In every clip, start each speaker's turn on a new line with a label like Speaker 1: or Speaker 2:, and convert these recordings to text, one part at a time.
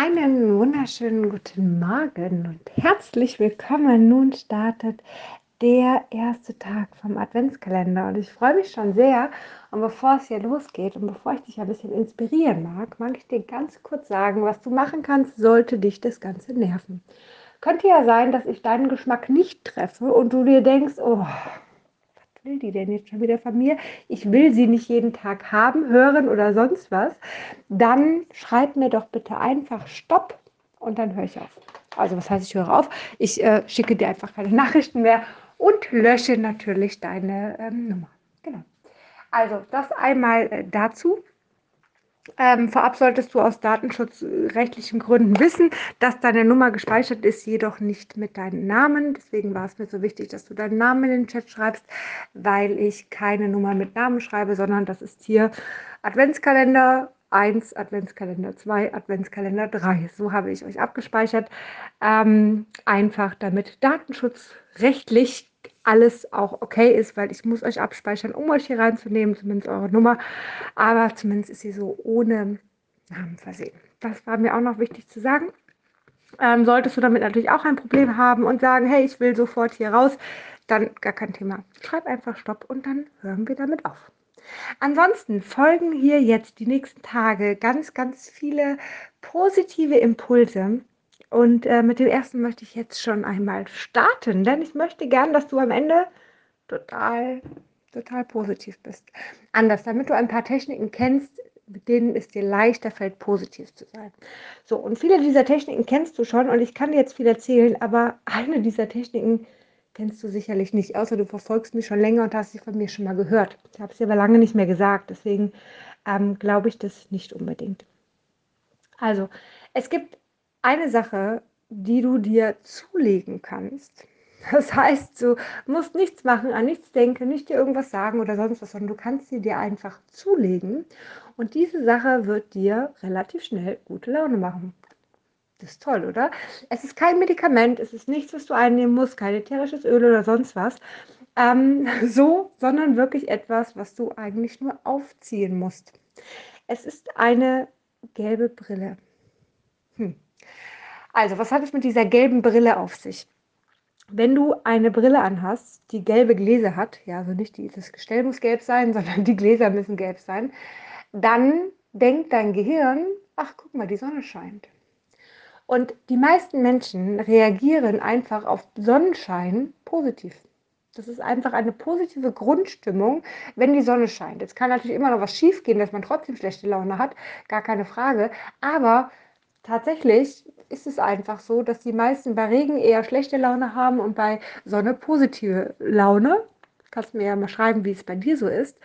Speaker 1: Einen wunderschönen guten Morgen und herzlich willkommen. Nun startet der erste Tag vom Adventskalender und ich freue mich schon sehr. Und bevor es hier losgeht und bevor ich dich ein bisschen inspirieren mag, mag ich dir ganz kurz sagen, was du machen kannst, sollte dich das Ganze nerven. Könnte ja sein, dass ich deinen Geschmack nicht treffe und du dir denkst, oh, will die denn jetzt schon wieder von mir? Ich will sie nicht jeden Tag haben, hören oder sonst was. Dann schreib mir doch bitte einfach Stopp und dann höre ich auf. Also was heißt, ich höre auf? Ich äh, schicke dir einfach keine Nachrichten mehr und lösche natürlich deine ähm, Nummer. Genau. Also das einmal äh, dazu. Ähm, vorab solltest du aus datenschutzrechtlichen Gründen wissen, dass deine Nummer gespeichert ist, jedoch nicht mit deinem Namen. Deswegen war es mir so wichtig, dass du deinen Namen in den Chat schreibst, weil ich keine Nummer mit Namen schreibe, sondern das ist hier Adventskalender 1, Adventskalender 2, Adventskalender 3. So habe ich euch abgespeichert. Ähm, einfach damit datenschutzrechtlich alles auch okay ist, weil ich muss euch abspeichern, um euch hier reinzunehmen, zumindest eure Nummer. Aber zumindest ist sie so ohne Namen versehen. Das war mir auch noch wichtig zu sagen. Ähm, solltest du damit natürlich auch ein Problem haben und sagen, hey, ich will sofort hier raus, dann gar kein Thema. Schreib einfach Stopp und dann hören wir damit auf. Ansonsten folgen hier jetzt die nächsten Tage ganz, ganz viele positive Impulse, und äh, mit dem ersten möchte ich jetzt schon einmal starten, denn ich möchte gern, dass du am Ende total, total positiv bist. Anders, damit du ein paar Techniken kennst, mit denen es dir leichter fällt, positiv zu sein. So, und viele dieser Techniken kennst du schon und ich kann dir jetzt viel erzählen, aber eine dieser Techniken kennst du sicherlich nicht, außer du verfolgst mich schon länger und hast sie von mir schon mal gehört. Ich habe sie aber lange nicht mehr gesagt, deswegen ähm, glaube ich das nicht unbedingt. Also, es gibt eine Sache, die du dir zulegen kannst. Das heißt, du musst nichts machen, an nichts denken, nicht dir irgendwas sagen oder sonst was, sondern du kannst sie dir einfach zulegen. Und diese Sache wird dir relativ schnell gute Laune machen. Das ist toll, oder? Es ist kein Medikament, es ist nichts, was du einnehmen musst, kein ätherisches Öl oder sonst was. Ähm, so, sondern wirklich etwas, was du eigentlich nur aufziehen musst. Es ist eine gelbe Brille. Hm. Also, was hat es mit dieser gelben Brille auf sich? Wenn du eine Brille anhast, die gelbe Gläser hat, ja, also nicht die, das Gestell muss gelb sein, sondern die Gläser müssen gelb sein, dann denkt dein Gehirn, ach, guck mal, die Sonne scheint. Und die meisten Menschen reagieren einfach auf Sonnenschein positiv. Das ist einfach eine positive Grundstimmung, wenn die Sonne scheint. Jetzt kann natürlich immer noch was schiefgehen, dass man trotzdem schlechte Laune hat, gar keine Frage. Aber tatsächlich ist es einfach so, dass die meisten bei Regen eher schlechte Laune haben und bei Sonne positive Laune. Kannst mir ja mal schreiben, wie es bei dir so ist.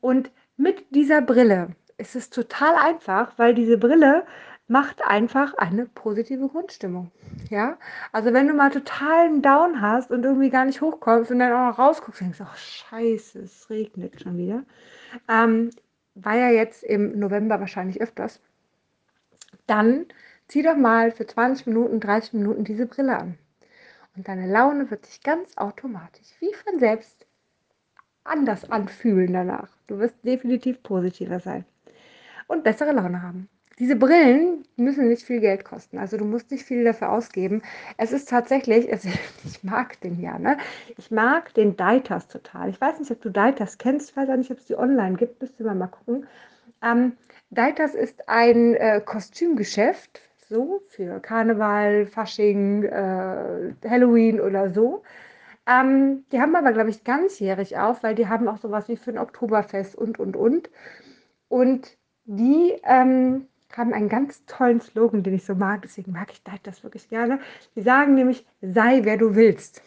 Speaker 1: Und mit dieser Brille ist es total einfach, weil diese Brille macht einfach eine positive Grundstimmung. Ja, also wenn du mal totalen Down hast und irgendwie gar nicht hochkommst und dann auch noch rausguckst denkst, ach scheiße, es regnet schon wieder. Ähm, war ja jetzt im November wahrscheinlich öfters dann zieh doch mal für 20 Minuten, 30 Minuten diese Brille an. Und deine Laune wird sich ganz automatisch, wie von selbst, anders anfühlen danach. Du wirst definitiv positiver sein und bessere Laune haben. Diese Brillen müssen nicht viel Geld kosten, also du musst nicht viel dafür ausgeben. Es ist tatsächlich, also ich mag den ja, ne? Ich mag den Deitas total. Ich weiß nicht, ob du Deitas kennst, weiß auch nicht, ob es die online gibt, müsst ihr mal gucken. Ähm, Deiters ist ein äh, Kostümgeschäft, so für Karneval, Fasching, äh, Halloween oder so. Ähm, die haben aber, glaube ich, ganzjährig auf, weil die haben auch sowas wie für ein Oktoberfest und, und, und. Und die ähm, haben einen ganz tollen Slogan, den ich so mag, deswegen mag ich das wirklich gerne. Die sagen nämlich, sei wer du willst.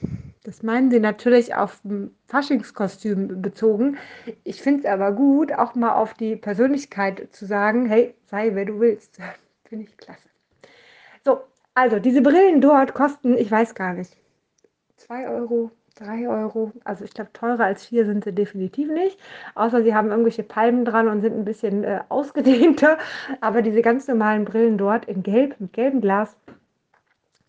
Speaker 1: Das meinen sie natürlich auf Faschingskostüm bezogen. Ich finde es aber gut, auch mal auf die Persönlichkeit zu sagen, hey, sei wer du willst. finde ich klasse. So, also diese Brillen dort kosten, ich weiß gar nicht, 2 Euro, 3 Euro. Also ich glaube, teurer als 4 sind sie definitiv nicht. Außer sie haben irgendwelche Palmen dran und sind ein bisschen äh, ausgedehnter. Aber diese ganz normalen Brillen dort in Gelb, mit gelbem Glas,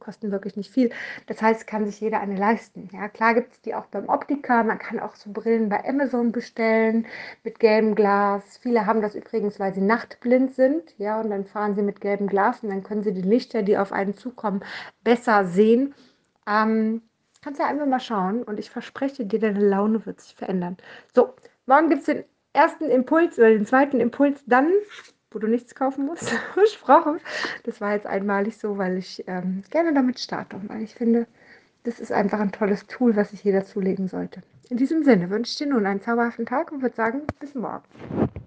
Speaker 1: kosten wirklich nicht viel. Das heißt, kann sich jeder eine leisten. Ja, klar gibt es die auch beim Optiker. Man kann auch so Brillen bei Amazon bestellen mit gelbem Glas. Viele haben das übrigens, weil sie nachtblind sind. Ja, und dann fahren sie mit gelbem Glas und dann können sie die Lichter, die auf einen zukommen, besser sehen. Ähm, kannst ja einfach mal schauen und ich verspreche dir, deine Laune wird sich verändern. So, morgen gibt es den ersten Impuls oder den zweiten Impuls dann wo du nichts kaufen musst. Versprochen. Das war jetzt einmalig so, weil ich ähm, gerne damit starte weil ich finde, das ist einfach ein tolles Tool, was sich jeder zulegen sollte. In diesem Sinne wünsche ich dir nun einen zauberhaften Tag und würde sagen, bis morgen.